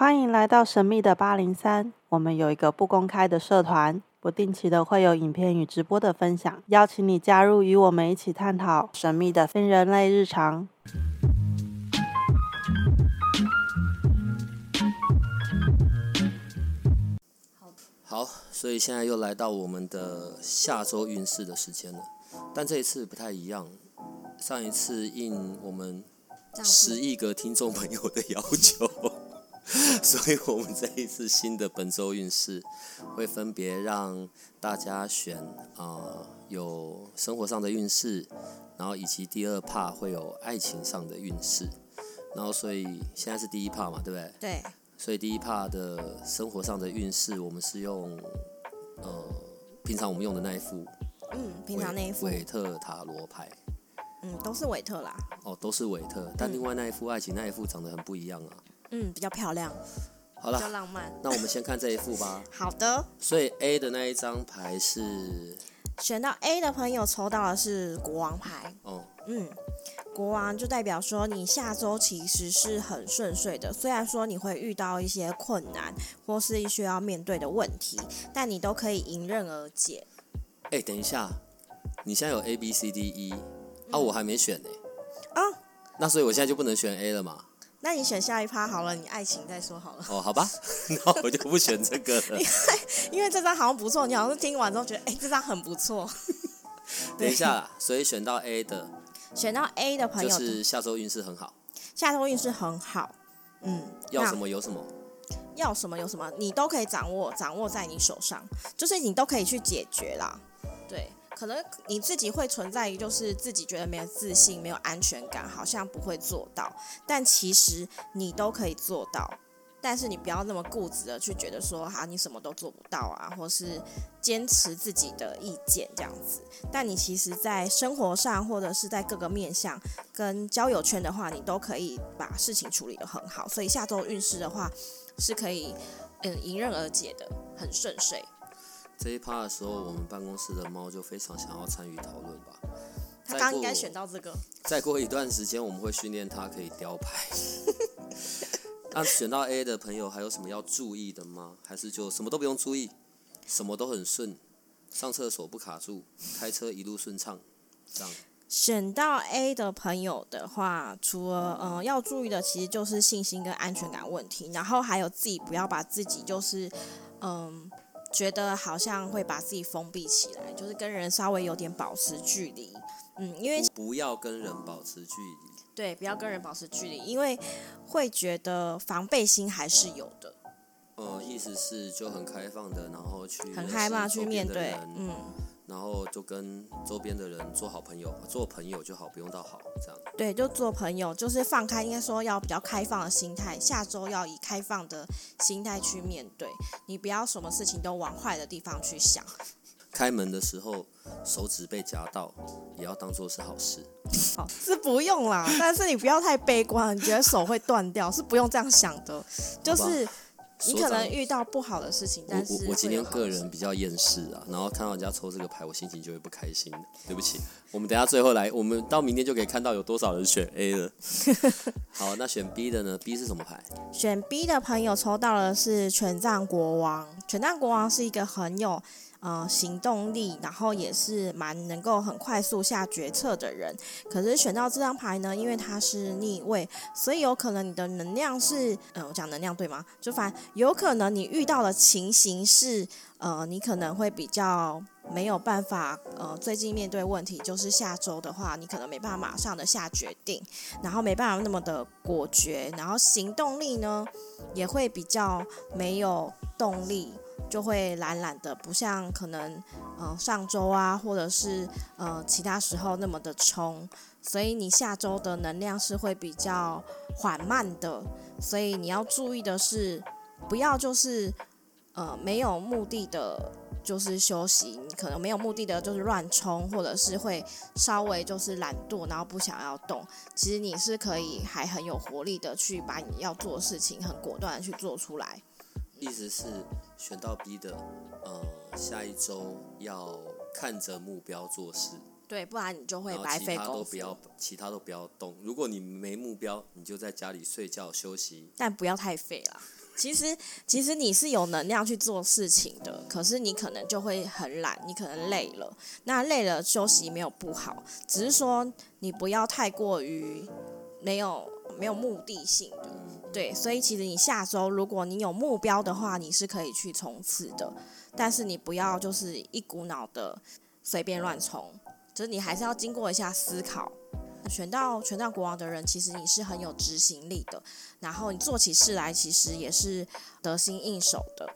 欢迎来到神秘的八零三。我们有一个不公开的社团，不定期的会有影片与直播的分享，邀请你加入，与我们一起探讨神秘的非人类日常。好，所以现在又来到我们的下周运势的时间了，但这一次不太一样。上一次应我们十亿个听众朋友的要求，所以我们这一次新的本周运势会分别让大家选啊、有生活上的运势，然后以及第二 part 会有爱情上的运势，然后所以现在是第一 part 嘛，对不对？对，所以第一 part 的生活上的运势，我们是用呃平常我们用的那一副嗯，平常那一副，韦特塔罗牌。嗯，都是韦特啦，哦，都是韦特，但另外那一副爱情那一副长得很不一样啊。嗯，比较漂亮，好了比较，浪漫。那我们先看这一副吧。好的，所以 A 的那一张牌是选到 A 的朋友抽到的是国王牌，哦，嗯，国王就代表说你下周其实是很顺遂的，虽然说你会遇到一些困难或是需要面对的问题，但你都可以迎刃而解。哎，等一下，你现在有 A B C D E 啊，我还没选呢。啊，那所以我现在就不能选 A 了嘛？那你选下一趴好了，你爱情再说好了，哦，好吧，那我就不选这个了。因为这张好像不错，你好像是听完之后觉得，哎、这张很不错。等一下啦，所以选到 A 的选到 A 的朋就友，是下周运势很好，下周运势很好，嗯，要什么有什么。要什么有什么，你都可以掌握，掌握在你手上，就是你都可以去解决啦。对，可能你自己会存在于就是自己觉得没有自信、没有安全感，好像不会做到，但其实你都可以做到。但是你不要那么固执的去觉得说，哈，你什么都做不到啊，或是坚持自己的意见这样子。但你其实，在生活上或者是在各个面向跟交友圈的话，你都可以把事情处理得很好。所以下周运势的话，是可以嗯迎刃而解的，很顺遂。这一趴的时候，我们办公室的猫就非常想要参与讨论吧。他刚刚应该选到这个，再过一段时间，我们会训练它可以雕牌。那选到 A 的朋友还有什么要注意的吗？还是就什么都不用注意，什么都很顺，上厕所不卡住，开车一路顺畅，这样。选到 A 的朋友的话，除了嗯、呃要注意的，其实就是信心跟安全感问题，然后还有自己不要把自己就是嗯觉得好像会把自己封闭起来，就是跟人稍微有点保持距离，嗯，因为不要跟人保持距离。对，不要跟人保持距离，因为会觉得防备心还是有的，呃，意思是就很开放的，然后去很害怕去面对，嗯。然后就跟周边的人做好朋友，做朋友就好，不用到好这样。对，就做朋友，就是放开，应该说要比较开放的心态。下周要以开放的心态去面对，你不要什么事情都往坏的地方去想。开门的时候手指被夹到，也要当做是好事。好，是不用啦，但是你不要太悲观，你觉得手会断掉，是不用这样想的。就是你可能遇到不好的事情，但我是我我今天个人比较厌世啊，然后看到人家抽这个牌，我心情就会不开心。对不起，我们等下最后来，我们到明天就可以看到有多少人选 A 了。好，那选 B 的呢？B 是什么牌？选 B 的朋友抽到的是权杖国王。权杖国王是一个很有呃行动力，然后也是蛮能够很快速下决策的人。可是选到这张牌呢，因为它是逆位，所以有可能你的能量是，呃，我讲能量对吗？就反有可能你遇到的情形是，呃，你可能会比较没有办法，呃，最近面对问题就是下周的话，你可能没办法马上的下决定，然后没办法那么的果决，然后行动力呢也会比较没有动力，就会懒懒的，不像可能呃上周啊，或者是呃其他时候那么的冲，所以你下周的能量是会比较缓慢的，所以你要注意的是，不要就是呃没有目的的。就是休息，你可能没有目的的，就是乱冲，或者是会稍微就是懒惰，然后不想要动。其实你是可以还很有活力的去把你要做的事情很果断的去做出来。意思是选到 B 的，呃，下一周要看着目标做事，对，不然你就会白费功夫。其他都不要。，其他都不要动。如果你没目标，你就在家里睡觉休息，但不要太废啦。其实其实你是有能量去做事情的，可是你可能就会很懒，你可能累了。那累了休息没有不好，只是说你不要太过于没有没有目的性的。对，所以其实你下周如果你有目标的话，你是可以去冲刺的，但是你不要就是一股脑的随便乱冲，就是你还是要经过一下思考。选到权杖国王的人，其实你是很有执行力的，然后你做起事来其实也是得心应手的。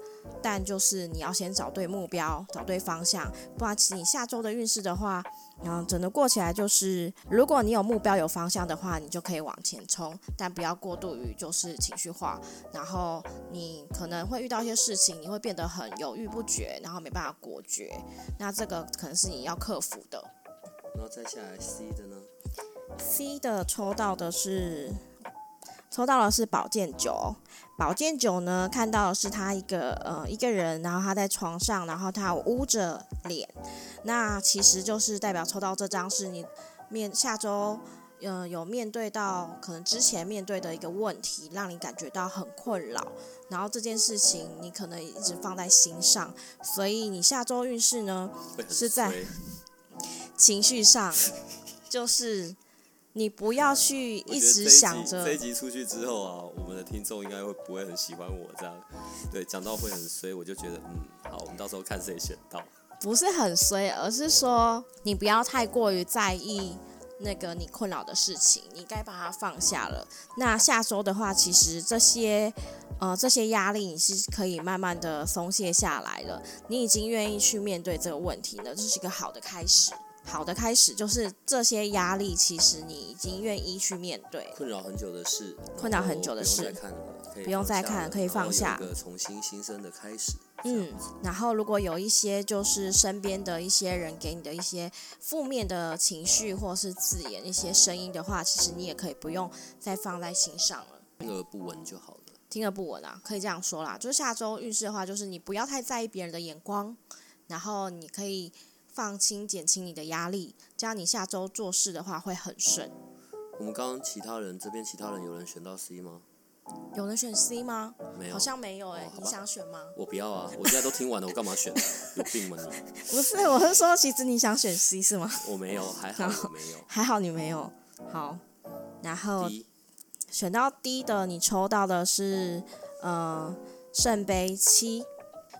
但就是你要先找对目标，找对方向，不然其实你下周的运势的话，嗯，整个过起来就是，如果你有目标有方向的话，你就可以往前冲，但不要过度于就是情绪化，然后你可能会遇到一些事情，你会变得很犹豫不决，然后没办法果决，那这个可能是你要克服的。然后再下来 C 的呢？？C 的抽到的是，抽到的是宝剑九。宝剑九呢，看到的是他一个呃一个人，然后他在床上，然后他捂着脸。那其实就是代表抽到这张是你面下周呃有面对到可能之前面对的一个问题，让你感觉到很困扰。然后这件事情你可能一直放在心上，所以你下周运势呢是在情绪上就是。你不要去一直想着这一集出去之后啊，我们的听众应该会不会很喜欢我这样？对，讲到会很衰，我就觉得嗯，好，我们到时候看谁选到。不是很衰，而是说你不要太过于在意那个你困扰的事情，你该把它放下了。那下周的话，其实这些呃这些压力你是可以慢慢的松懈下来了。你已经愿意去面对这个问题了，这是一个好的开始。好的开始就是这些压力，其实你已经愿意去面对。困扰很久的事，困扰很久的事，不用再看，可以放下。一个重新新生的开始。嗯，然后如果有一些就是身边的一些人给你的一些负面的情绪或是字眼、一些声音的话，其实你也可以不用再放在心上了。听而不闻就好了。听而不闻啊，可以这样说啦。就是下周运势的话，就是你不要太在意别人的眼光，然后你可以。放轻，减轻你的压力，这样你下周做事的话会很顺。我们刚刚其他人这边其他人有人选到 C 吗？有人选 C 吗？没有，好像没有哎。你想选吗？我不要啊！我现在都听完了，我干嘛选？有病吗你？不是，我是说，其实你想选 C 是吗？我没有，还好我没有，还好你没有。好，然后选到 D 的，你抽到的是呃圣杯七。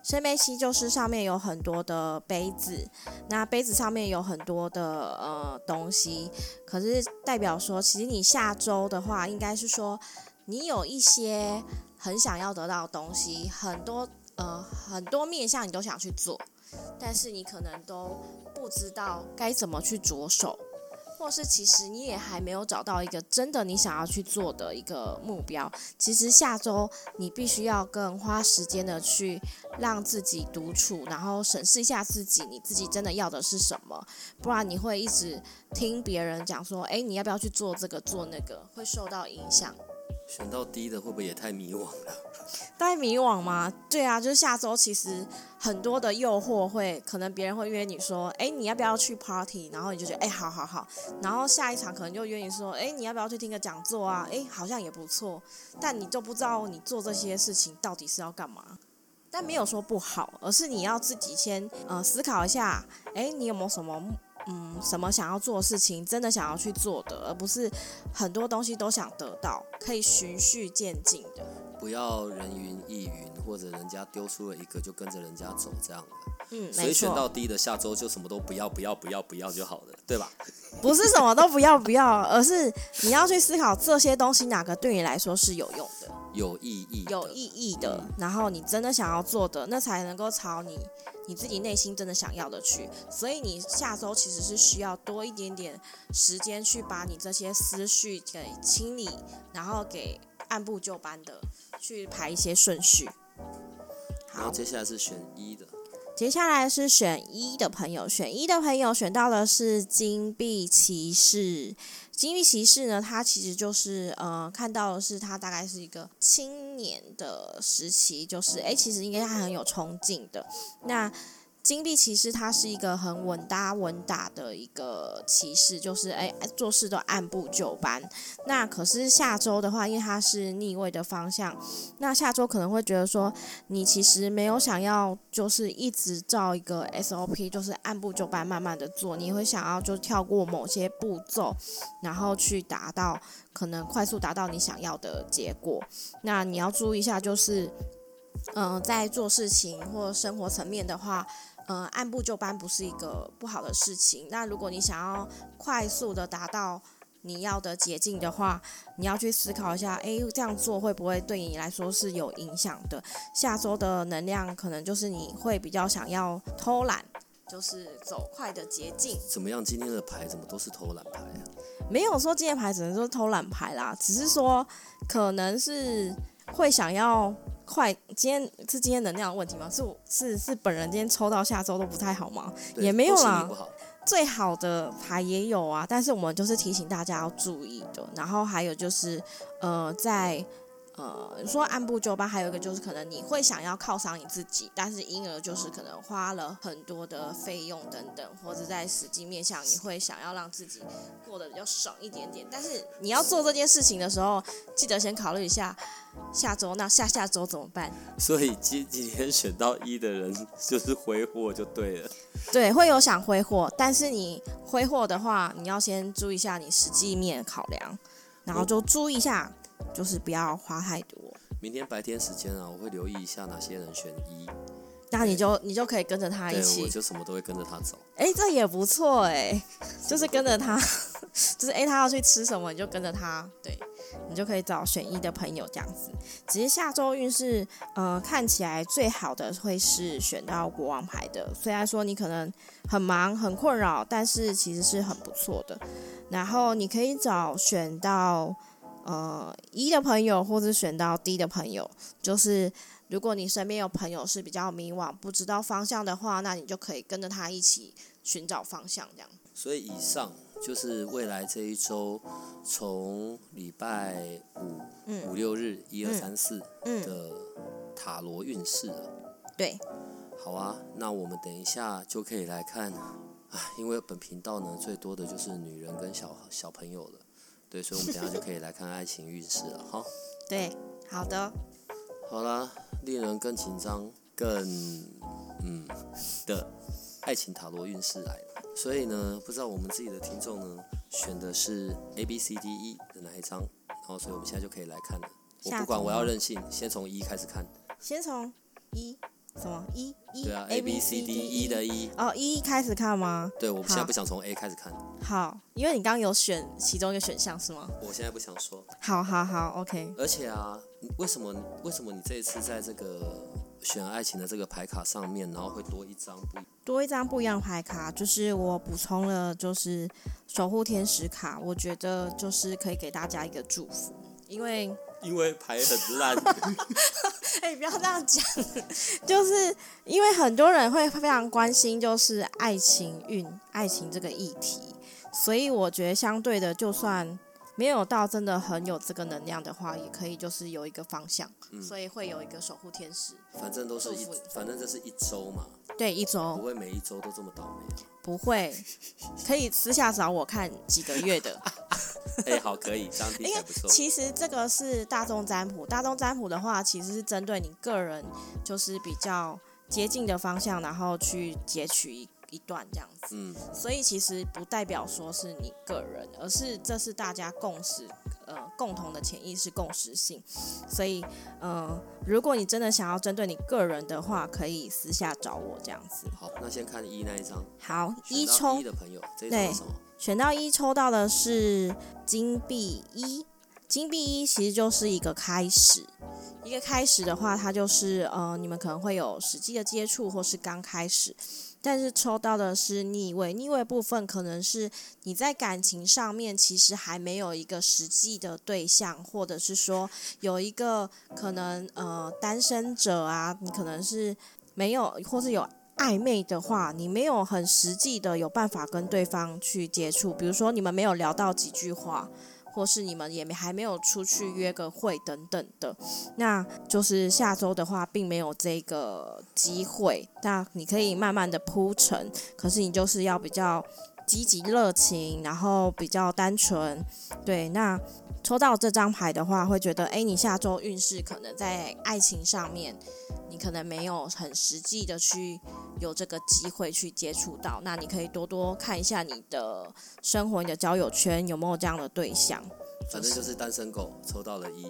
圣杯七就是上面有很多的杯子，那杯子上面有很多的呃东西，可是代表说，其实你下周的话，应该是说你有一些很想要得到的东西，很多呃很多面向你都想去做，但是你可能都不知道该怎么去着手。或是其实你也还没有找到一个真的你想要去做的一个目标，其实下周你必须要更花时间的去让自己独处，然后审视一下自己，你自己真的要的是什么，不然你会一直听别人讲说，哎，你要不要去做这个做那个，会受到影响。选到低的会不会也太迷惘了？带迷惘吗？对啊，就是下周其实很多的诱惑会，可能别人会约你说，哎，你要不要去 party？然后你就觉得，哎，好好好。然后下一场可能就约你说，哎，你要不要去听个讲座啊？哎，好像也不错。但你就不知道你做这些事情到底是要干嘛。但没有说不好，而是你要自己先呃思考一下，哎，你有没有什么？嗯，什么想要做的事情，真的想要去做的，而不是很多东西都想得到，可以循序渐进的。不要人云亦云，或者人家丢出了一个就跟着人家走这样的。嗯，所以选到低的下周就什么都不要，不要，不要，不要就好了，对吧？不是什么都不要不要，而是你要去思考这些东西哪个对你来说是有用的、有意义、有意义的，然后你真的想要做的，那才能够朝你你自己内心真的想要的去。所以你下周其实是需要多一点点时间去把你这些思绪给清理，然后给按部就班的去排一些顺序。好，接下来是选一的。接下来是选一的朋友，选一的朋友选到的是金币骑士。金币骑士呢，他其实就是呃，看到的是他大概是一个青年的时期，就是诶，其实应该他很有冲劲的。那金币骑士它是一个很稳搭稳打的一个骑士，就是哎做事都按部就班。那可是下周的话，因为它是逆位的方向，那下周可能会觉得说，你其实没有想要就是一直照一个 SOP，就是按部就班慢慢的做，你会想要就跳过某些步骤，然后去达到可能快速达到你想要的结果。那你要注意一下，就是嗯，在做事情或生活层面的话。呃，按部就班不是一个不好的事情。那如果你想要快速的达到你要的捷径的话，你要去思考一下，诶，这样做会不会对你来说是有影响的？下周的能量可能就是你会比较想要偷懒，就是走快的捷径。怎么样？今天的牌怎么都是偷懒牌啊？没有说今天牌只能说偷懒牌啦，只是说可能是会想要。快，今天是今天能量的问题吗？是是是，本人今天抽到下周都不太好吗？也没有啦，最好的牌也有啊，但是我们就是提醒大家要注意的。然后还有就是，呃，在。呃，说按部就班，还有一个就是可能你会想要犒赏你自己，但是因而就是可能花了很多的费用等等，或者在实际面向你会想要让自己过得比较爽一点点。但是你要做这件事情的时候，记得先考虑一下下周那下下周怎么办。所以今今天选到一的人就是挥霍就对了。对，会有想挥霍，但是你挥霍的话，你要先注意一下你实际面考量，然后就注意一下。就是不要花太多。明天白天时间啊，我会留意一下哪些人选一，那你就你就可以跟着他一起，我就什么都会跟着他走。哎，这也不错哎，就是跟着他，就是哎他要去吃什么，你就跟着他，对你就可以找选一的朋友这样子。只是下周运势，呃，看起来最好的会是选到国王牌的，虽然说你可能很忙很困扰，但是其实是很不错的。然后你可以找选到。呃，一的朋友或是选到 D 的朋友，就是如果你身边有朋友是比较迷惘、不知道方向的话，那你就可以跟着他一起寻找方向，这样。所以以上就是未来这一周，从礼拜五、五六日一二三四的塔罗运势了。对。好啊，那我们等一下就可以来看啊，因为本频道呢最多的就是女人跟小小朋友了。对，所以我们等下就可以来看爱情运势了，哈。对，好的。好啦，令人更紧张、更嗯的爱情塔罗运势来了。所以呢，不知道我们自己的听众呢选的是 A、B、C、D、E 的哪一张？然后，所以我们现在就可以来看了。我不管，我要任性，先从一开始看。先从一。什么一一对啊，A B C D E 的一哦，一开始看吗？对，我现在不想从 A 开始看。好，因为你刚刚有选其中一个选项是吗？我现在不想说。好好好，OK。而且啊，为什么为什么你这一次在这个选爱情的这个牌卡上面，然后会多一张不多一张不一样牌卡？就是我补充了，就是守护天使卡，我觉得就是可以给大家一个祝福，因为。因为牌很烂，哎，不要这样讲，就是因为很多人会非常关心，就是爱情运、爱情这个议题，所以我觉得相对的，就算没有到真的很有这个能量的话，也可以就是有一个方向，所以会有一个守护天使。反正都是一，反正这是一周嘛，对，一周。不会每一周都这么倒霉，不会，可以私下找我看几个月的。哎，好，可以，这样听起来不错。其实这个是大众占卜，大众占卜的话，其实是针对你个人，就是比较接近的方向，然后去截取一一段这样子。嗯，所以其实不代表说是你个人，而是这是大家共识，呃，共同的潜意识共识性。所以，呃，如果你真的想要针对你个人的话，可以私下找我这样子。好，那先看一那一张。好，一冲一的朋友，这张是什么？选到一抽到的是金币一，金币一其实就是一个开始，一个开始的话，它就是呃，你们可能会有实际的接触或是刚开始，但是抽到的是逆位，逆位部分可能是你在感情上面其实还没有一个实际的对象，或者是说有一个可能呃单身者啊，你可能是没有或是有。暧昧的话，你没有很实际的有办法跟对方去接触，比如说你们没有聊到几句话，或是你们也没还没有出去约个会等等的，那就是下周的话，并没有这个机会。那你可以慢慢的铺陈，可是你就是要比较积极热情，然后比较单纯。对，那抽到这张牌的话，会觉得，哎，你下周运势可能在爱情上面，你可能没有很实际的去有这个机会去接触到。那你可以多多看一下你的生活、你的交友圈有没有这样的对象。反正就是单身狗抽到了一，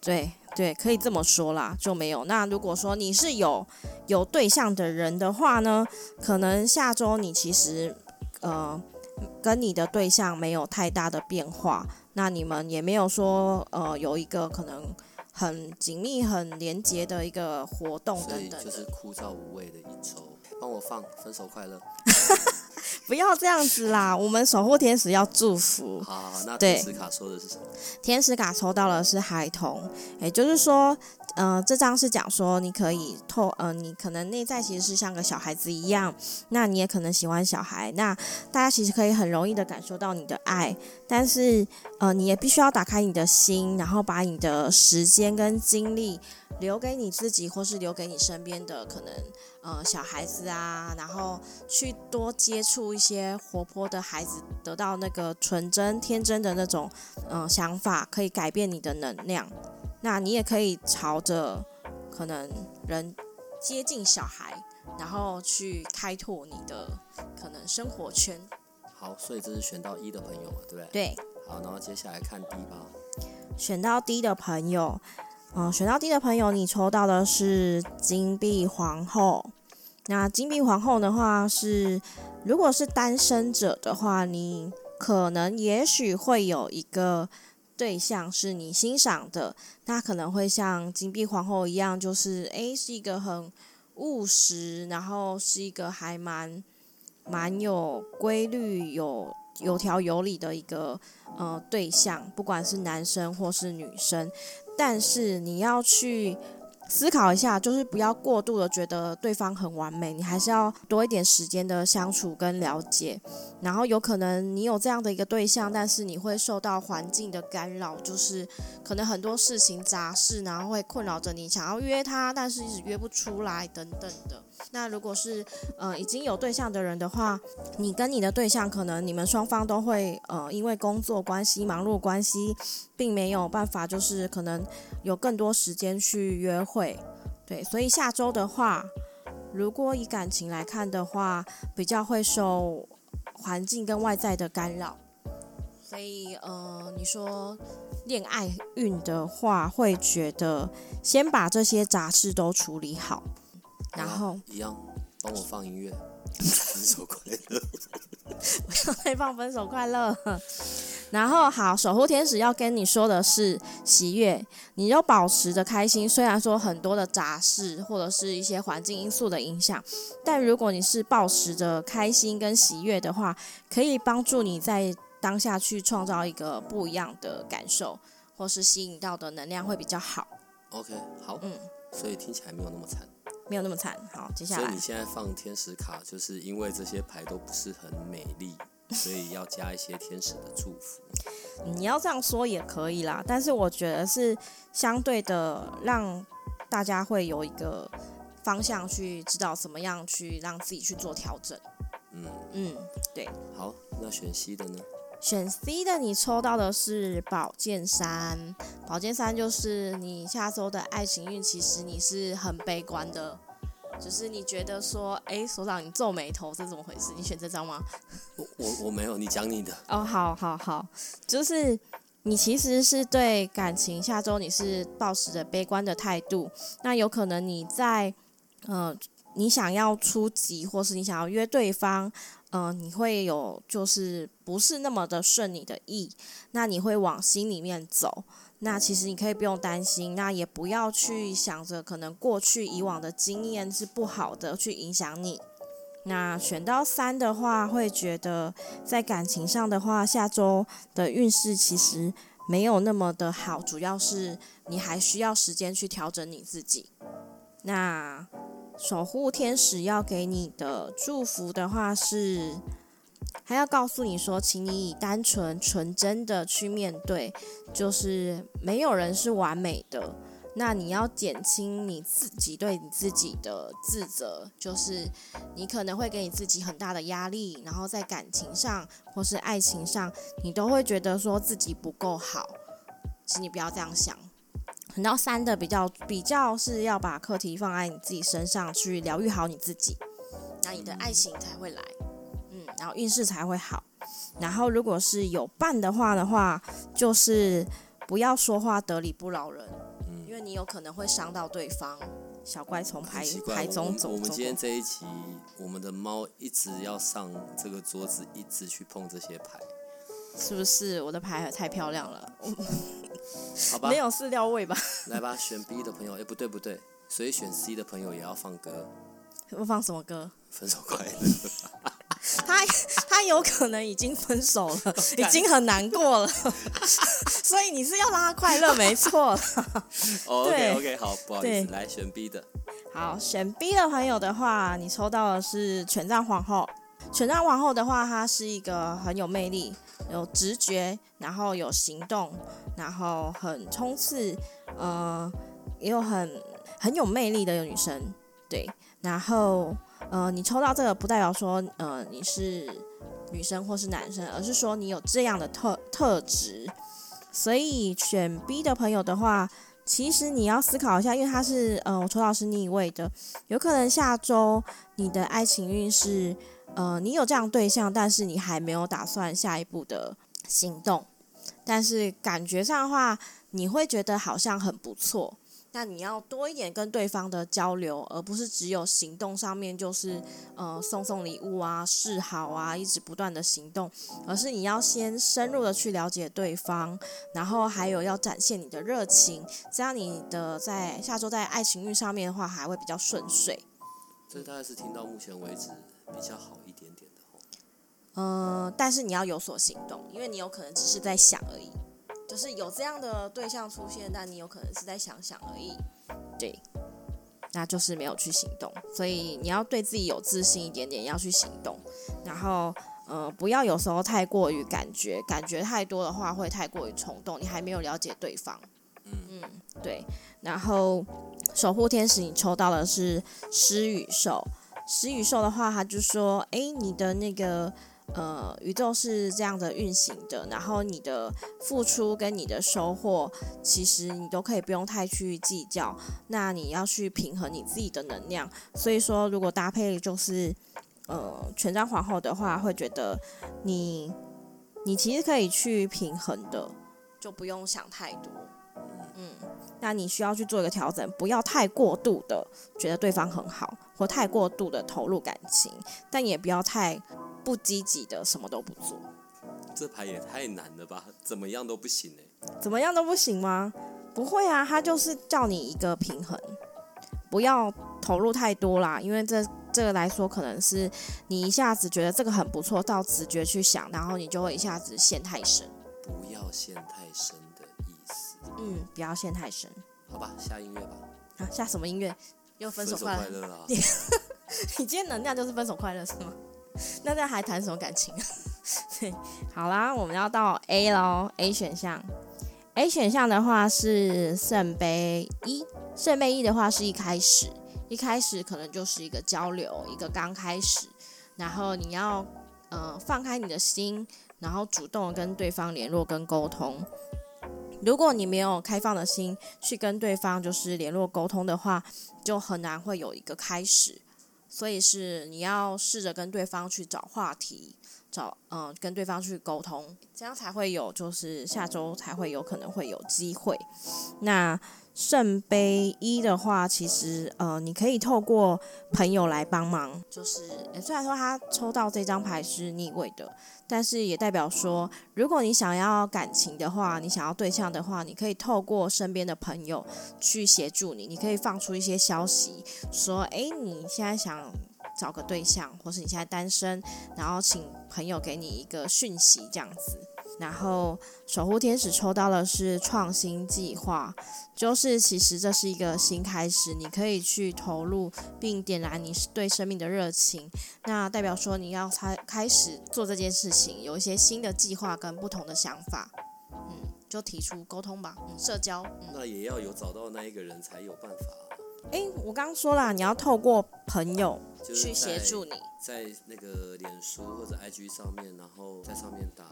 对对，可以这么说啦，就没有。那如果说你是有有对象的人的话呢，可能下周你其实呃跟你的对象没有太大的变化，那你们也没有说呃有一个可能很紧密、很连结的一个活动等等。就是枯燥无味的一周。帮我放分手快乐。不要这样子啦，我们守护天使要祝福。好好好，那对天使卡说的是什么？天使卡抽到的是孩童，也就是说，呃，这张是讲说你可以透，呃，你可能内在其实是像个小孩子一样，那你也可能喜欢小孩，那大家其实可以很容易的感受到你的爱，但是，呃，你也必须要打开你的心，然后把你的时间跟精力留给你自己，或是留给你身边的可能，呃，小孩子啊，然后去多接触一些活泼的孩子，得到那个纯真、天真的那种。嗯、想法，可以改变你的能量。那你也可以朝着可能人接近小孩，然后去开拓你的可能生活圈。好，所以这是选到一的朋友嘛，对不对？对，好，然后接下来看 D 吧。选到 D 的朋友，嗯、选到 D 的朋友，你抽到的是金币皇后。那金币皇后的话是，如果是单身者的话，你可能也许会有一个对象是你欣赏的，他可能会像金币皇后一样，就是诶是一个很务实，然后是一个还蛮蛮有规律、有有条有理的一个呃对象，不管是男生或是女生，但是你要去思考一下，就是不要过度的觉得对方很完美，你还是要多一点时间的相处跟了解。然后有可能你有这样的一个对象，但是你会受到环境的干扰，就是可能很多事情杂事，然后会困扰着你，想要约他，但是一直约不出来等等的。那如果是呃已经有对象的人的话，你跟你的对象可能你们双方都会呃因为工作关系、忙碌关系，并没有办法就是可能有更多时间去约会。对，所以下周的话，如果以感情来看的话，比较会受环境跟外在的干扰。所以呃，你说恋爱运的话，会觉得先把这些杂事都处理好，然后一样，帮我放音乐。分手快乐。我要再放分手快乐。然后好，守护天使要跟你说的是喜悦，你就保持着开心。虽然说很多的杂事或者是一些环境因素的影响，但如果你是保持着开心跟喜悦的话，可以帮助你在当下去创造一个不一样的感受，或是吸引到的能量会比较好，OK，好，嗯所以听起来没有那么惨。没有那么惨。好，接下来所以你现在放天使卡，就是因为这些牌都不是很美丽，所以要加一些天使的祝福。你要这样说也可以啦，但是我觉得是相对的，让大家会有一个方向去知道怎么样去让自己去做调整。嗯，嗯，对好，那选 C 的呢？选 C 的你抽到的是宝剑三，宝剑三就是你下周的爱情运，其实你是很悲观的，就是你觉得说，诶，所长你皱眉头，这怎么回事？你选这张吗？我我我没有，你讲你的。哦，好好好，就是你其实是对感情下周你是抱持着悲观的态度，那有可能你在呃你想要出击，或是你想要约对方，呃，你会有就是不是那么的顺你的意，那你会往心里面走。那其实你可以不用担心，那也不要去想着可能过去以往的经验是不好的去影响你。那选到三的话，会觉得在感情上的话，下周的运势其实没有那么的好，主要是你还需要时间去调整你自己。那守护天使要给你的祝福的话是还要告诉你说，请你以单纯纯真的去面对，就是没有人是完美的。那你要减轻你自己对你自己的自责，就是你可能会给你自己很大的压力，然后在感情上或是爱情上，你都会觉得说自己不够好。请你不要这样想。然后三的比较比较是要把课题放在你自己身上去疗愈好你自己，那你的爱情才会来，嗯，然后运势才会好。然后如果是有伴的话的话，就是不要说话得理不饶人。嗯、因为你有可能会伤到对方。小怪从牌牌中走。我们今天这一期，我们的猫一直要上这个桌子，一直去碰这些牌，是不是？我的牌太漂亮了。好吧。没有饲料味吧？来吧，选 B 的朋友，哎，不对不对，所以选 C 的朋友也要放歌。我放什么歌？分手快乐。他他有可能已经分手了，已经很难过了，所以你是要让他快乐，没错。OK OK，好，不好意思，来选 B 的。好，选 B 的朋友的话，你抽到的是权杖皇后。权杖皇后的话，她是一个很有魅力、有直觉，然后有行动，然后很冲刺，呃，也有很很有魅力的女生。对，然后。呃，你抽到这个不代表说，呃，你是女生或是男生，而是说你有这样的特特质。所以选 B 的朋友的话，其实你要思考一下，因为他是，呃，我抽到是逆位的，有可能下周你的爱情运是，呃，你有这样对象，但是你还没有打算下一步的行动，但是感觉上的话，你会觉得好像很不错。那你要多一点跟对方的交流，而不是只有行动上面就是呃送送礼物啊示好啊，一直不断的行动，而是你要先深入的去了解对方，然后还有要展现你的热情，这样你的在下周在爱情运上面的话还会比较顺遂。这大概是听到目前为止比较好一点点的嗯，但是你要有所行动，因为你有可能只是在想而已。就是有这样的对象出现，但你有可能是在想想而已，对，那就是没有去行动。所以你要对自己有自信一点点，要去行动。然后，呃，不要有时候太过于感觉，感觉太多的话会太过于冲动。你还没有了解对方，嗯，对。然后，守护天使你抽到的是狮与兽，狮羽兽的话，他就说，哎，你的那个。呃，宇宙是这样的运行的，然后你的付出跟你的收获，其实你都可以不用太去计较。那你要去平衡你自己的能量，所以说如果搭配就是呃权杖皇后的话，会觉得你你其实可以去平衡的，就不用想太多。嗯，那你需要去做一个调整，不要太过度的觉得对方很好，或太过度的投入感情，但也不要太。不积极的，什么都不做，这牌也太难了吧？怎么样都不行哎？怎么样都不行吗？不会啊，他就是叫你一个平衡，不要投入太多啦。因为这这个来说，可能是你一下子觉得这个很不错，到直觉去想，然后你就会一下子陷太深。不要陷太深的。嗯，不要陷太深。好吧，下音乐吧。啊，下什么音乐？又分手快乐了！你你今天能量就是分手快乐是吗？那这还谈什么感情啊？对，好啦，我们要到 A 喽，A 选项。A 选项的话是圣杯一，圣杯一的话是一开始，一开始可能就是一个交流，一个刚开始，然后你要呃放开你的心，然后主动跟对方联络跟沟通。如果你没有开放的心去跟对方就是联络沟通的话，就很难会有一个开始。所以是你要试着跟对方去找话题，找嗯跟对方去沟通，这样才会有，就是下周才会有可能会有机会。那。圣杯一的话，其实呃，你可以透过朋友来帮忙。就是虽然说他抽到这张牌是逆位的，但是也代表说，如果你想要感情的话，你想要对象的话，你可以透过身边的朋友去协助你。你可以放出一些消息，说，诶，你现在想找个对象，或是你现在单身，然后请朋友给你一个讯息，这样子。然后守护天使抽到的是创新计划，就是其实这是一个新开始，你可以去投入并点燃你对生命的热情。那代表说你要开开始做这件事情，有一些新的计划跟不同的想法，嗯，就提出沟通吧，嗯，社交，嗯。那也要有找到那一个人才有办法。哎，我刚刚说了，你要透过朋友就是去协助你。在那个脸书或者 IG 上面，然后在上面打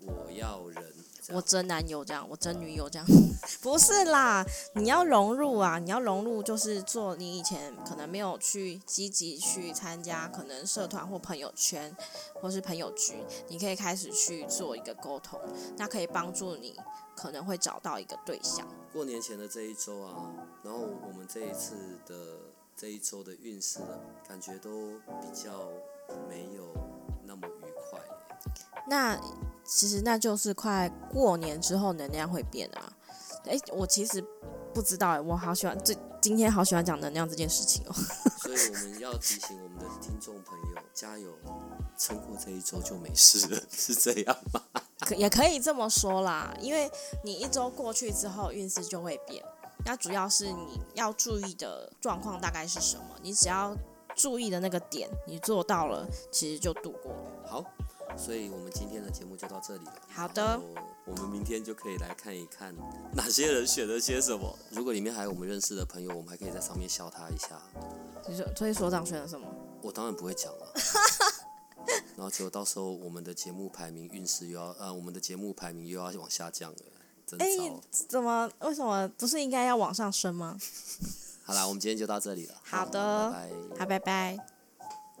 我要人，我真男友这样，我真女友这样，不是啦，你要融入啊，你要融入，就是做你以前可能没有去积极去参加，可能社团或朋友圈或是朋友局，你可以开始去做一个沟通，那可以帮助你可能会找到一个对象。过年前的这一周啊，然后我们这一次的这一周的运势的感觉都比较没有那么愉快。那其实那就是快过年之后能量会变啊。诶，我其实不知道诶，我好喜欢这今天好喜欢讲能量这件事情哦。所以我们要提醒我们的听众朋友，加油，撑过这一周就没事了，是这样吗？可也可以这么说啦，因为你一周过去之后，运势就会变。那主要是你要注意的状况大概是什么？你只要注意的那个点，你做到了，其实就度过了。好，所以我们今天的节目就到这里了。好的我们明天就可以来看一看哪些人选了些什么。如果里面还有我们认识的朋友，我们还可以在上面笑他一下。你说，所以所长选了什么？我当然不会讲了。然后结果到时候我们的节目排名运势又要呃，我们的节目排名又要往下降了，真哎、糟。怎么？为什么不是应该要往上升吗？好啦，我们今天就到这里了。好的拜拜。好，拜拜。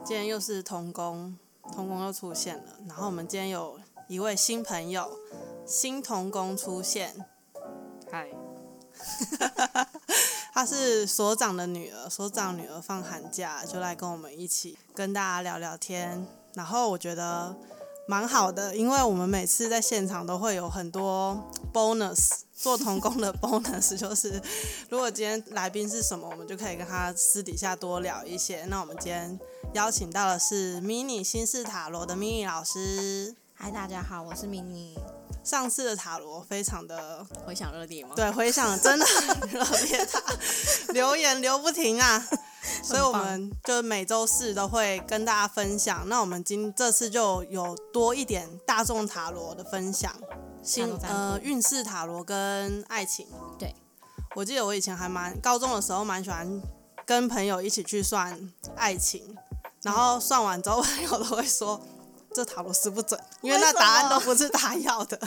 今天又是童工，童工又出现了。然后我们今天有一位新朋友，新童工出现。嗨，她是所长的女儿，所长女儿放寒假就来跟我们一起跟大家聊聊天。然后我觉得蛮好的，因为我们每次在现场都会有很多 bonus，做童工的 bonus 就是如果今天来宾是什么，我们就可以跟他私底下多聊一些。那我们今天邀请到的是 mini 新式塔罗的 mini 老师。嗨，大家好，我是 mini。上次的塔罗非常的回响热烈吗？对，回响真的很热烈，他留言留不停啊。所以我们就每周四都会跟大家分享。那我们今这次就有多一点大众塔罗的分享，新塔罗占卜呃运势塔罗跟爱情。对，我记得我以前还蛮高中的时候蛮喜欢跟朋友一起去算爱情，然后算完之后 朋友都会说这塔罗师不准，因为那答案都不是他要的。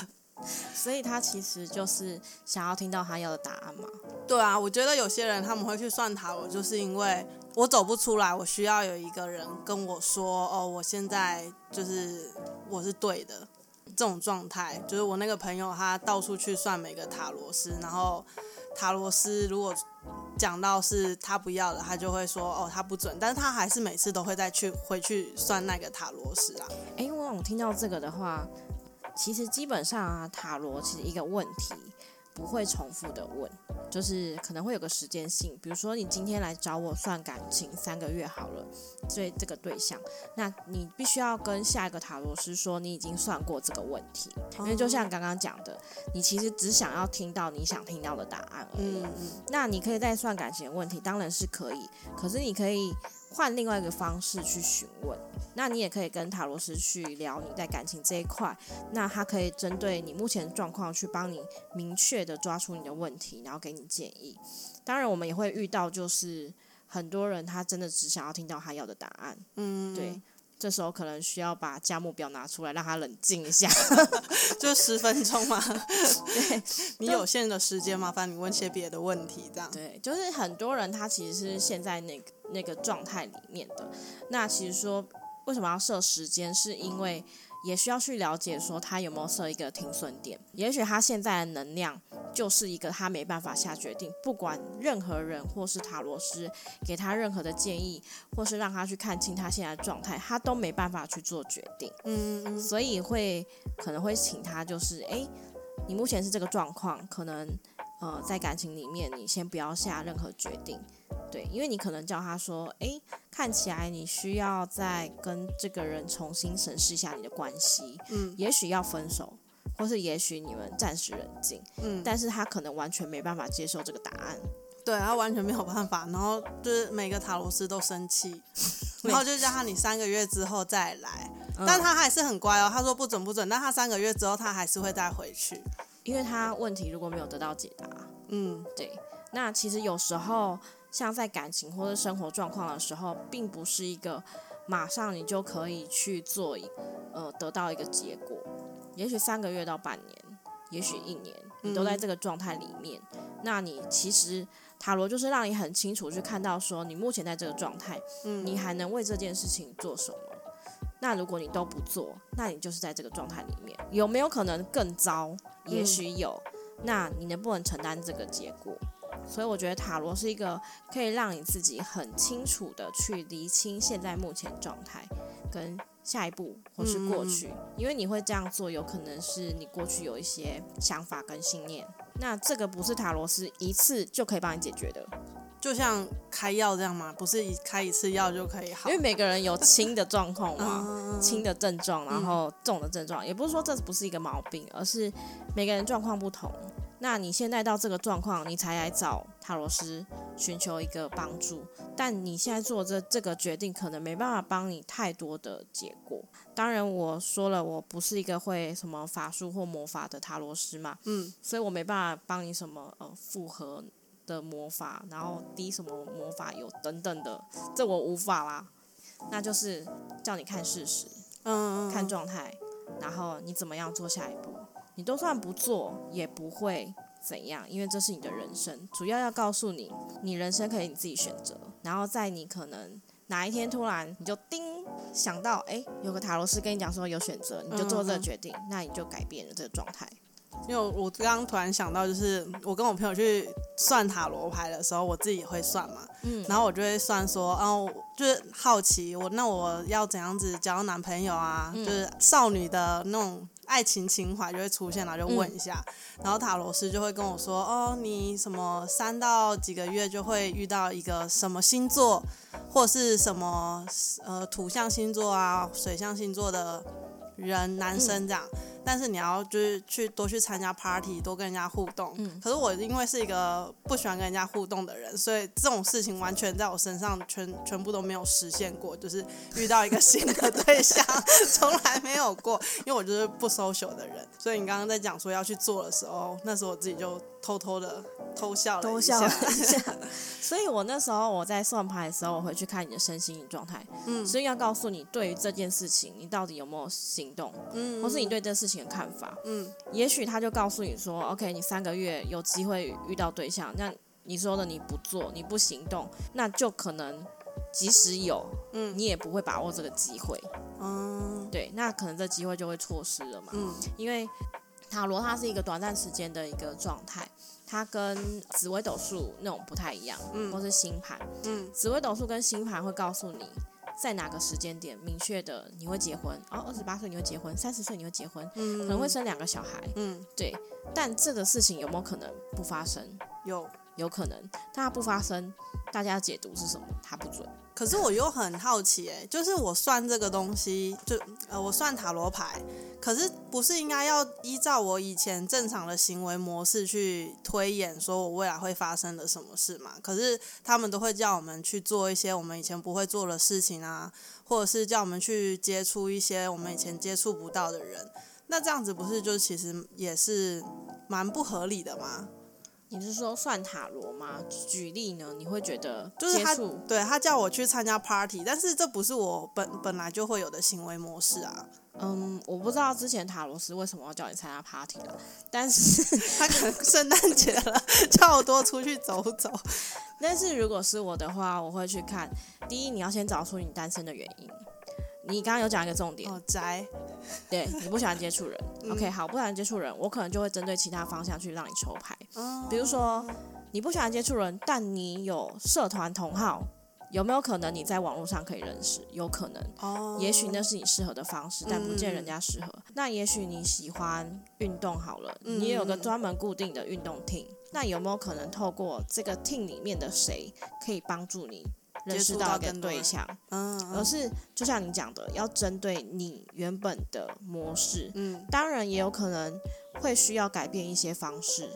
所以他其实就是想要听到他要的答案嘛。对啊，我觉得有些人他们会去算塔罗，就是因为我走不出来，我需要有一个人跟我说，哦，我现在就是我是对的这种状态。就是我那个朋友，他到处去算每个塔罗师，然后塔罗师如果讲到是他不要的，他就会说，哦，他不准，但是他还是每次都会再去回去算那个塔罗师啊。诶，我我听到这个的话，其实基本上啊，塔罗其实一个问题不会重复的问，就是可能会有个时间性，比如说你今天来找我算感情三个月好了，所以这个对象，那你必须要跟下一个塔罗师说你已经算过这个问题，因为就像刚刚讲的，你其实只想要听到你想听到的答案而已。嗯嗯，那你可以再算感情的问题，当然是可以，可是你可以换另外一个方式去询问。那你也可以跟塔罗师去聊你在感情这一块，那他可以针对你目前的状况去帮你明确的抓出你的问题，然后给你建议。当然，我们也会遇到就是很多人他真的只想要听到他要的答案，嗯，对。这时候可能需要把价目表拿出来，让他冷静一下。就十分钟嘛。对 你有限的时间，麻烦你问些别的问题，这样。对，就是很多人他其实是现在那个那个状态里面的。那其实说为什么要设时间，是因为也需要去了解说他有没有设一个停损点。也许他现在的能量就是一个他没办法下决定，不管任何人或是塔罗师给他任何的建议，或是让他去看清他现在的状态，他都没办法去做决定。嗯嗯所以会可能会请他就是，诶，你目前是这个状况，可能呃在感情里面你先不要下任何决定，对，因为你可能叫他说，诶，看起来你需要再跟这个人重新审视一下你的关系，嗯也许要分手，或是也许你们暂时冷静，嗯，但是他可能完全没办法接受这个答案。对他完全没有办法，然后就是每个塔罗斯都生气，然后就叫他你三个月之后再来，嗯但他还是很乖哦，他说不准不准，但他三个月之后他还是会再回去，因为他问题如果没有得到解答，嗯。对，那其实有时候像在感情或者生活状况的时候，并不是一个马上你就可以去做一呃得到一个结果，也许三个月到半年，也许一年，你都在这个状态里面，那你其实塔罗就是让你很清楚去看到说你目前在这个状态，嗯，你还能为这件事情做什么。那如果你都不做，那你就是在这个状态里面，有没有可能更糟？也许有。那你能不能承担这个结果？所以我觉得塔罗是一个可以让你自己很清楚的去厘清现在目前状态跟下一步或是过去，因为你会这样做，有可能是你过去有一些想法跟信念。那这个不是塔罗斯一次就可以帮你解决的，就像开药这样嘛，不是一开一次药就可以好因为，每个人有轻的状况嘛。嗯轻的症状，然后重的症状，也不是说这不是一个毛病，而是每个人状况不同。那你现在到这个状况，你才来找塔罗师寻求一个帮助，但你现在做这这个决定，可能没办法帮你太多的结果。当然，我说了，我不是一个会什么法术或魔法的塔罗师嘛，嗯，所以我没办法帮你什么呃复合的魔法，然后滴什么魔法油等等的，这我无法啦。那就是叫你看事实，嗯，看状态，然后你怎么样做下一步。你都算不做，也不会怎样，因为这是你的人生。主要要告诉你，你人生可以你自己选择。然后在你可能哪一天突然你就叮想到，哎，有个塔罗师跟你讲说有选择，你就做这个决定，那你就改变了这个状态。因为我刚刚突然想到，就是我跟我朋友去算塔罗牌的时候，我自己也会算嘛，嗯然后我就会算说，哦，就是好奇我那我要怎样子交男朋友啊，嗯就是少女的那种爱情情怀就会出现了，就问一下，嗯。然后塔罗师就会跟我说，哦，你什么三到几个月就会遇到一个什么星座，或是什么呃土象星座啊、水象星座的人男生这样。但是你要就是去多去参加 party，多跟人家互动。嗯可是我因为是一个不喜欢跟人家互动的人，所以这种事情完全在我身上全全部都没有实现过，就是遇到一个新的对象，从来没有过。因为我就是不 social 的人，所以你刚刚在讲说要去做的时候，那时候我自己就偷偷的偷笑了一下偷笑了。一下。所以我那时候我在算牌的时候，我会去看你的身心灵状态，嗯所以要告诉你对于这件事情，你到底有没有行动，嗯或是你对这事情的看法。嗯也许他就告诉你说，OK，你三个月有机会遇到对象，那你说的你不做，你不行动，那就可能即使有，嗯你也不会把握这个机会。嗯对，那可能这机会就会错失了嘛。嗯因为塔罗它是一个短暂时间的一个状态，它跟紫微斗数那种不太一样，嗯或是星盘。嗯紫微斗数跟星盘会告诉你在哪个时间点明确的你会结婚，哦，二十八岁你会结婚，三十岁你会结婚，嗯，可能会生两个小孩，嗯对。但这个事情有没有可能不发生？有。有可能，但它不发生，大家解读是什么？它不准。可是我又很好奇、哎，就是我算这个东西，就呃，我算塔罗牌，可是不是应该要依照我以前正常的行为模式去推演，说我未来会发生的什么事嘛？可是他们都会叫我们去做一些我们以前不会做的事情啊，或者是叫我们去接触一些我们以前接触不到的人。那这样子不是就其实也是蛮不合理的吗？你是说算塔罗吗？举例呢？你会觉得就是他对他叫我去参加 party，但是这不是我本本来就会有的行为模式啊。嗯，我不知道之前塔罗斯为什么要叫你参加 party 了，但是 他可能圣诞节了，叫我多出去走走。但是如果是我的话，我会去看。第一，你要先找出你单身的原因。你刚刚有讲一个重点，哦，宅，对你不喜欢接触人。嗯 OK，好，不喜欢接触人，我可能就会针对其他方向去让你抽牌。哦比如说，你不喜欢接触人，但你有社团同好，有没有可能你在网络上可以认识？有可能。哦，也许那是你适合的方式，但不见嗯人家适合。那也许你喜欢运动好了，嗯你也有个专门固定的运动 team，那有没有可能透过这个 team 里面的谁可以帮助你认识到一个对象，嗯，而是就像你讲的，要针对你原本的模式。嗯，当然也有可能会需要改变一些方式。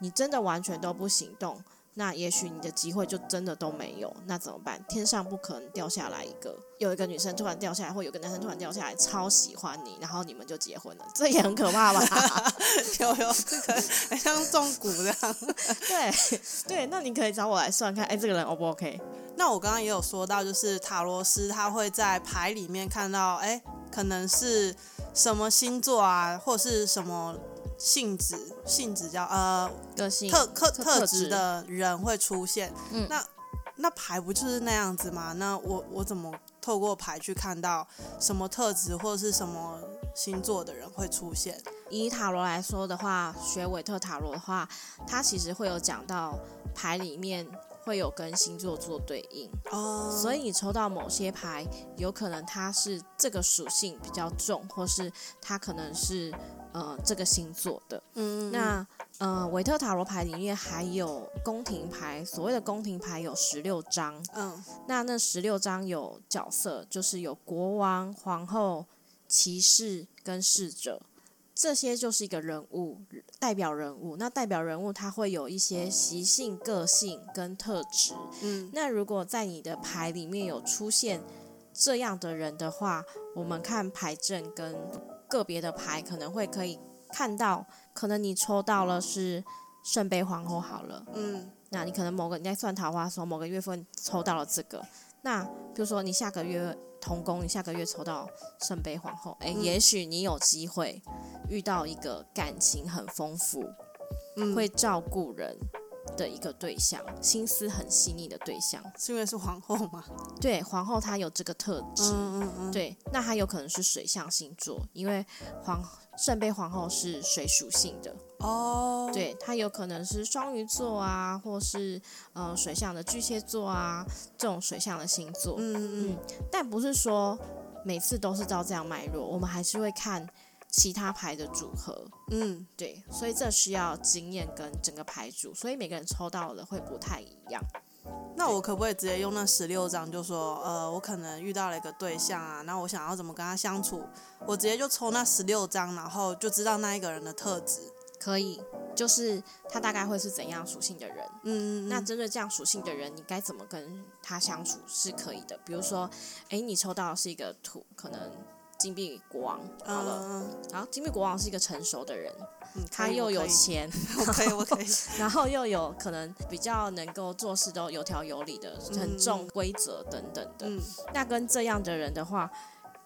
你真的完全都不行动，那也许你的机会就真的都没有。那怎么办？天上不可能掉下来一个，有一个女生突然掉下来，或有个男生突然掉下来，超喜欢你，然后你们就结婚了，这也很可怕吧？有有，这个很像中蛊这样。对对，那你可以找我来算看，哎，这个人 O 不 OK？那我刚刚也有说到，就是塔罗师他会在牌里面看到，哎，可能是什么星座啊，或是什么性质，性质叫呃个性特特特质的人会出现。嗯那那牌不就是那样子吗？那我我怎么透过牌去看到什么特质或者是什么星座的人会出现？以塔罗来说的话，学韦特塔罗的话，它其实会有讲到牌里面会有跟星座做对应，哦，所以你抽到某些牌，有可能它是这个属性比较重，或是它可能是呃这个星座的。嗯，那呃维特塔罗牌里面还有宫廷牌，所谓的宫廷牌有十六张，嗯。那那十六张有角色，就是有国王、皇后、骑士跟侍者，这些就是一个人物代表人物。那代表人物他会有一些习性、个性跟特质。嗯那如果在你的牌里面有出现这样的人的话，我们看牌阵跟个别的牌可能会可以看到，可能你抽到了是圣杯皇后好了。嗯那你可能某个你在算桃花的时候，某个月份抽到了这个，那比如说你下个月同工，你下个月抽到圣杯皇后，诶，嗯也许你有机会遇到一个感情很丰富、嗯，会照顾人的一个对象，心思很细腻的对象。是因为是皇后吗？对，皇后她有这个特质，嗯嗯嗯，对，那她有可能是水象星座，因为皇圣杯皇后是水属性的。哦，，对，它有可能是双鱼座啊，或是呃水象的巨蟹座啊，这种水象的星座。嗯嗯但不是说每次都是照这样脉络，我们还是会看其他牌的组合。嗯对，所以这需要经验跟整个牌组，所以每个人抽到的会不太一样。嗯，那我可不可以直接用那十六张，就说呃，我可能遇到了一个对象啊，然后我想要怎么跟他相处，我直接就抽那十六张，然后就知道那一个人的特质。可以，就是他大概会是怎样属性的人。嗯，那针对这样属性的人，你该怎么跟他相处是可以的。比如说，诶，你抽到的是一个土，可能金币国王好了，嗯，然后金币国王是一个成熟的人，嗯他又有，钱，我可以，我可以，然后又有可能比较能够做事都有条有理的，很重规则等等的。嗯那跟这样的人的话，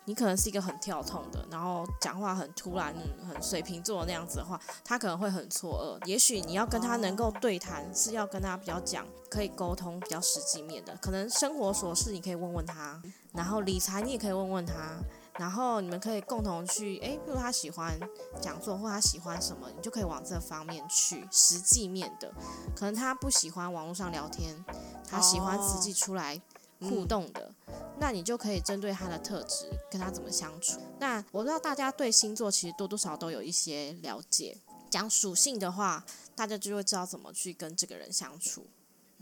你可能是一个很跳痛的，然后讲话很突然、嗯很水瓶座那样子的话，他可能会很错愕。也许你要跟他能够对谈，是要跟他比较讲，可以沟通比较实际面的。可能生活琐事你可以问问他，然后理财你也可以问问他，然后你们可以共同去，诶，比如他喜欢讲座或他喜欢什么，你就可以往这方面去实际面的。可能他不喜欢网络上聊天，他喜欢实际出来互动的。那你就可以针对他的特质跟他怎么相处。那我知道大家对星座其实多多少少都有一些了解。讲属性的话，大家就会知道怎么去跟这个人相处。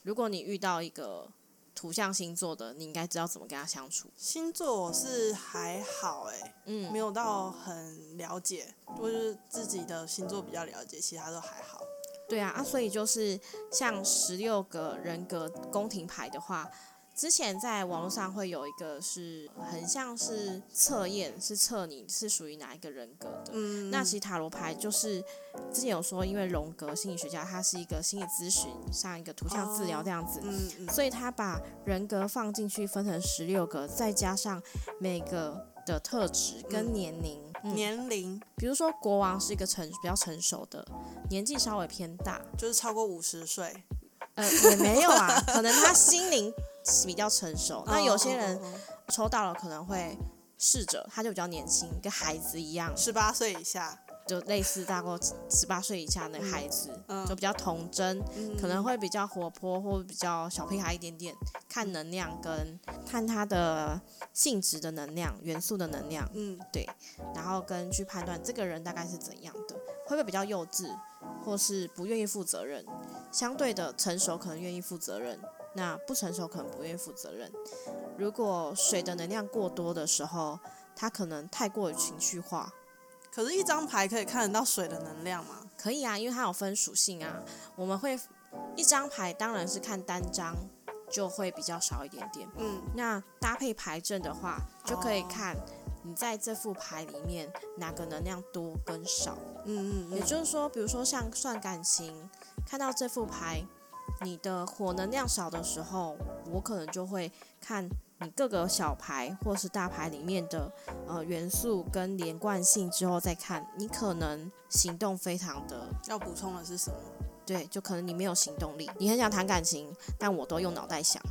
如果你遇到一个土象星座的，你应该知道怎么跟他相处。星座我是还好哎、嗯没，有到很了解，我就是自己的星座比较了解，其他都还好。对啊，啊，所以就是像十六个人格宫廷牌的话，之前在网络上会有一个是很像是测验，是测你是属于哪一个人格的。嗯，那其实塔罗牌就是之前有说，因为荣格心理学家他是一个心理咨询，像一个图像治疗这样子，嗯嗯所以他把人格放进去分成十六个，再加上每个的特质跟年龄。嗯，年龄比如说国王是一个成比较成熟的，年纪稍微偏大，就是超过五十岁。呃，也没有啊，可能他心灵比较成熟。那有些人哦抽到了可能会试着，他就比较年轻，跟孩子一样，十八岁以下，就类似大过十八岁以下的孩子，嗯就比较童真，嗯。可能会比较活泼或比较小屁孩一点点。看能量跟看他的性质的能量、元素的能量，嗯。对。然后跟去判断这个人大概是怎样的，会不会比较幼稚，或是不愿意负责任？相对的成熟可能愿意负责任，那不成熟可能不愿意负责任。如果水的能量过多的时候，他可能太过于情绪化。可是，一张牌可以看得到水的能量吗？可以啊，因为它有分属性啊。我们会一张牌当然是看单张，就会比较少一点点。嗯，那搭配牌阵的话，就可以看你在这副牌里面哪个能量多跟少。嗯嗯嗯，也就是说，比如说像算感情，看到这副牌，你的火能量少的时候，我可能就会看你各个小牌或是大牌里面的呃元素跟连贯性之后再看，你可能行动非常的要补充的是什么？对，就可能你没有行动力，你很想谈感情，但我都用脑袋想。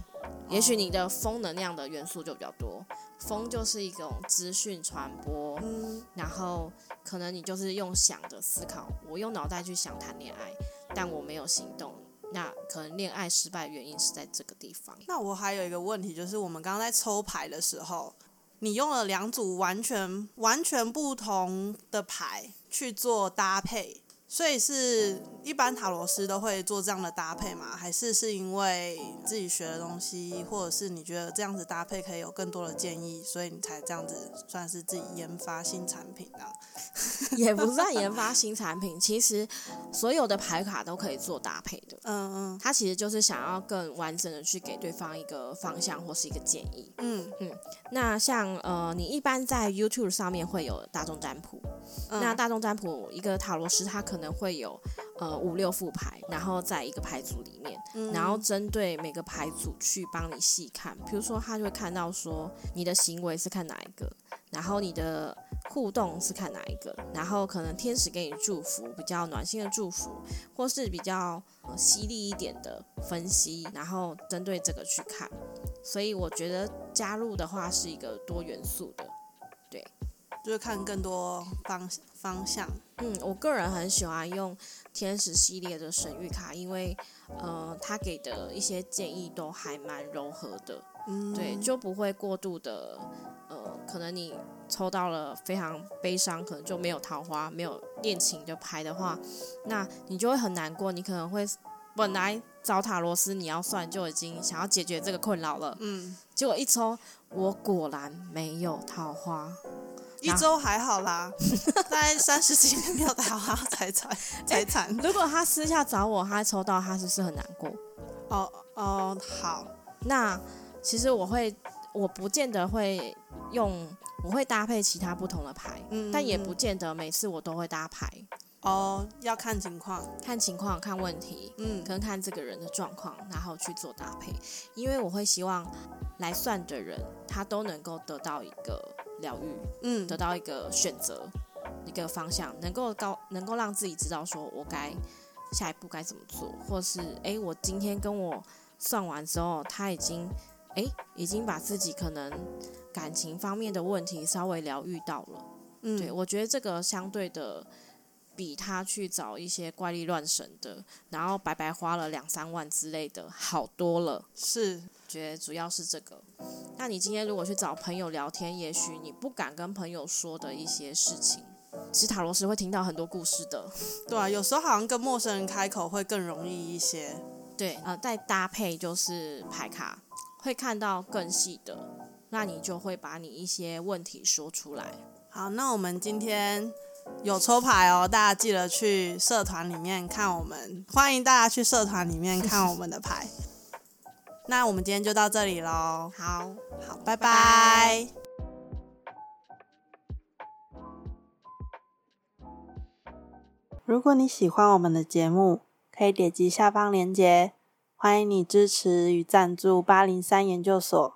也许你的风能量的元素就比较多，风就是一种资讯传播，嗯，然后可能你就是用想的思考，我用脑袋去想谈恋爱，但我没有行动，那可能恋爱失败原因是在这个地方。那我还有一个问题，就是我们刚刚在抽牌的时候，你用了两组完全完全不同的牌去做搭配，所以是一般塔罗师都会做这样的搭配吗？还是是因为自己学的东西，或者是你觉得这样子搭配可以有更多的建议，所以你才这样子算是自己研发新产品啊？也不算研发新产品，其实所有的牌卡都可以做搭配的。嗯嗯它其实就是想要更完整的去给对方一个方向或是一个建议。嗯嗯那像呃，你一般在 YouTube 上面会有大众占卜，嗯，那大众占卜一个塔罗师他可能会有呃五六副牌，然后在一个牌组里面，嗯然后针对每个牌组去帮你细看。比如说，他就会看到说你的行为是看哪一个，然后你的互动是看哪一个，然后可能天使给你祝福，比较暖心的祝福，或是比较、呃、犀利一点的分析，然后针对这个去看。所以我觉得加入的话是一个多元素的。对就是看更多方方向。嗯，我个人很喜欢用天使系列的神谕卡，因为呃，他给的一些建议都还蛮柔和的，嗯，对，就不会过度的呃，可能你抽到了非常悲伤，可能就没有桃花、没有恋情的牌的话，那你就会很难过，你可能会本来找塔罗斯你要算就已经想要解决这个困扰了，嗯，结果一抽，我果然没有桃花。一周还好啦，大概三十几天没有桃花才惨才惨。如果他私下找我，他抽到，他是不是很难过？哦哦，好，那其实我会，我不见得会用，我会搭配其他不同的牌，嗯，但也不见得每次我都会搭牌，哦，要看情况，看情况、看问题，嗯跟看这个人的状况，然后去做搭配。因为我会希望来算的人，他都能够得到一个疗愈，嗯得到一个选择，一个方向，能够高，能够让自己知道说我该下一步该怎么做，或是诶，我今天跟我算完之后，他已经诶，已经把自己可能感情方面的问题稍微疗愈到了。嗯，对，我觉得这个相对的比他去找一些怪力乱神的，然后白白花了两三万之类的好多了。是，觉主要是这个。那你今天如果去找朋友聊天，也许你不敢跟朋友说的一些事情，其实塔罗师会听到很多故事的。对啊，有时候好像跟陌生人开口会更容易一些。对，呃，再搭配就是牌卡，会看到更细的，那你就会把你一些问题说出来。好，那我们今天有抽牌哦，大家记得去社团里面看我们，欢迎大家去社团里面看我们的牌。那我们今天就到这里喽，好，好，拜拜拜。如果你喜欢我们的节目，可以点击下方链接，欢迎你支持与赞助八零三研究所。